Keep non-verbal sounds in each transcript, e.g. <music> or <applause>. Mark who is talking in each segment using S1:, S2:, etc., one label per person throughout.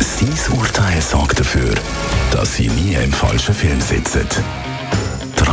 S1: Sein Urteil sorgt dafür, dass Sie nie im falschen Film sitzen.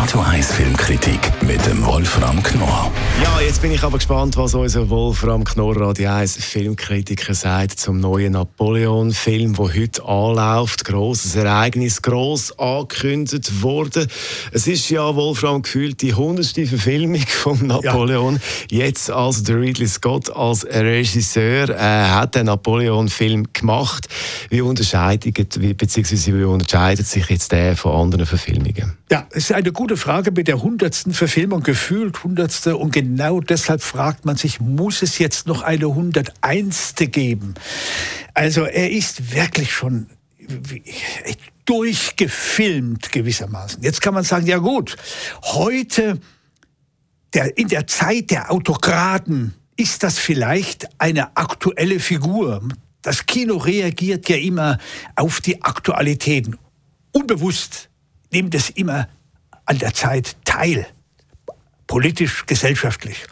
S1: Die Radio 1 Filmkritik mit dem Wolfram Knorr.
S2: Ja, jetzt bin ich aber gespannt, was unser Wolfram Knorr Radio 1 Filmkritiker sagt zum neuen Napoleon-Film, der heute anläuft. Grosses Ereignis, gross angekündigt worden. Es ist ja Wolfram gefühlt die hundertste Verfilmung von Napoleon. Ja. Jetzt also der Ridley Scott als Regisseur äh, hat den Napoleon-Film gemacht. Wie unterscheidet, wie, beziehungsweise wie unterscheidet sich jetzt der von anderen Verfilmungen?
S3: Ja, ist eine gute Frage mit der hundertsten Verfilmung, gefühlt hundertste. Und genau deshalb fragt man sich, muss es jetzt noch eine hunderteinste geben? Also er ist wirklich schon durchgefilmt gewissermaßen. Jetzt kann man sagen, ja gut, heute der, in der Zeit der Autokraten ist das vielleicht eine aktuelle Figur. Das Kino reagiert ja immer auf die Aktualitäten. Unbewusst nimmt es immer an der Zeit teil. Politisch, gesellschaftlich.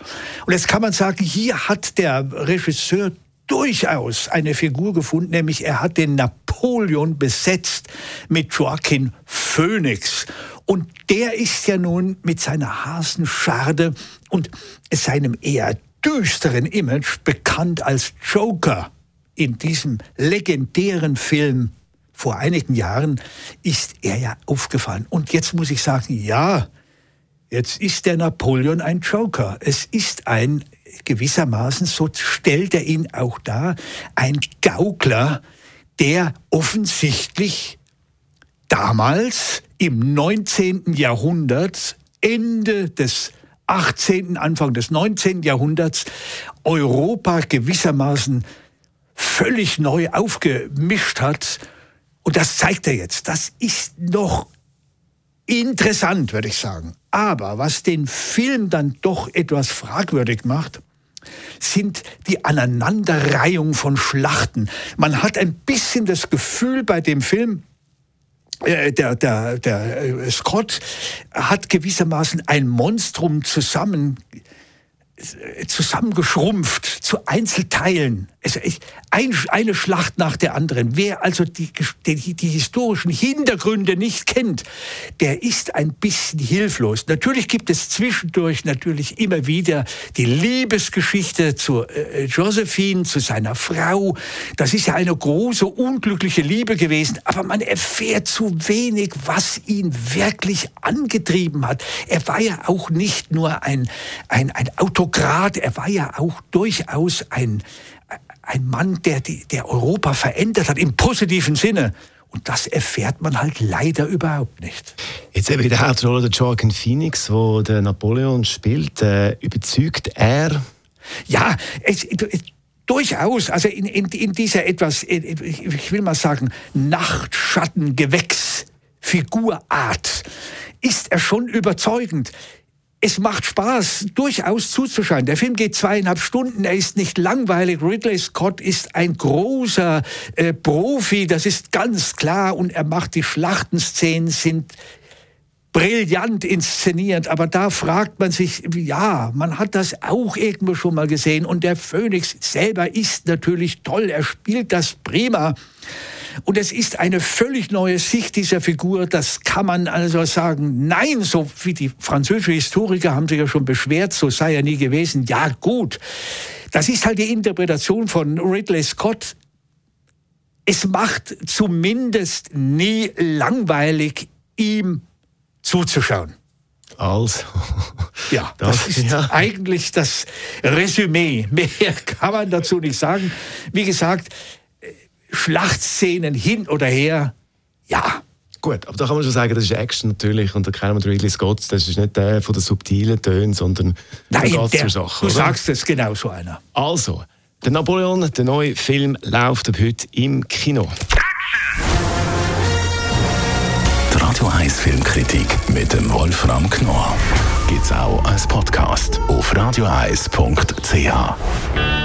S3: Und jetzt kann man sagen, hier hat der Regisseur durchaus eine Figur gefunden, nämlich er hat den Napoleon besetzt mit Joaquin Phoenix. Und der ist ja nun mit seiner Hasenscharde und seinem eher düsteren Image bekannt als Joker in diesem legendären Film vor einigen Jahren ist er ja aufgefallen. Und jetzt muss ich sagen, ja, jetzt ist der Napoleon ein Joker. Es ist ein gewissermaßen, so stellt er ihn auch dar, ein Gaukler, der offensichtlich damals im 19. Jahrhundert, Ende des 18., Anfang des 19. Jahrhunderts, Europa gewissermaßen völlig neu aufgemischt hat und das zeigt er jetzt. Das ist noch interessant, würde ich sagen. Aber was den Film dann doch etwas fragwürdig macht, sind die Aneinanderreihung von Schlachten. Man hat ein bisschen das Gefühl bei dem Film, äh, der, der, der äh, Scott hat gewissermaßen ein Monstrum zusammen zusammengeschrumpft zu Einzelteilen. Also ein, eine Schlacht nach der anderen. Wer also die, die, die, historischen Hintergründe nicht kennt, der ist ein bisschen hilflos. Natürlich gibt es zwischendurch natürlich immer wieder die Liebesgeschichte zu äh, Josephine, zu seiner Frau. Das ist ja eine große, unglückliche Liebe gewesen, aber man erfährt zu wenig, was ihn wirklich angetrieben hat. Er war ja auch nicht nur ein, ein, ein Autokrat, er war ja auch durchaus ein, ein Mann, der, der Europa verändert hat, im positiven Sinne. Und das erfährt man halt leider überhaupt nicht.
S2: Jetzt eben in der Hauptrolle der Joaquin Phoenix, wo der Napoleon spielt, äh, überzeugt er?
S3: Ja, es, durchaus. Also in, in, in dieser etwas, ich will mal sagen, Nachtschattengewächsfigurart ist er schon überzeugend es macht Spaß, durchaus zuzuschauen. Der Film geht zweieinhalb Stunden, er ist nicht langweilig. Ridley Scott ist ein großer äh, Profi, das ist ganz klar. Und er macht die Schlachtenszenen, sind brillant inszeniert, aber da fragt man sich, ja, man hat das auch irgendwo schon mal gesehen und der Phoenix selber ist natürlich toll, er spielt das prima. Und es ist eine völlig neue Sicht dieser Figur. Das kann man also sagen. Nein, so wie die französischen Historiker haben sich ja schon beschwert, so sei er nie gewesen. Ja, gut. Das ist halt die Interpretation von Ridley Scott. Es macht zumindest nie langweilig, ihm zuzuschauen.
S2: Also. <laughs>
S3: Ja, das, das ist ja. eigentlich das Resümee. Mehr kann man dazu nicht sagen. Wie gesagt, Schlachtszenen hin oder her, ja.
S2: Gut, aber da kann man schon sagen, das ist Action natürlich und da kennen wir Ridley Scott, das ist nicht der von den subtilen Tönen, sondern
S3: Nein, der, zur Sache. Du oder? sagst es, genau so einer.
S2: Also, der Napoleon, der neue Film, läuft ab heute im Kino.
S1: Die Radio 1 Filmkritik mit dem Wolfram Knorr gibt es auch als Podcast auf radioeis.ch.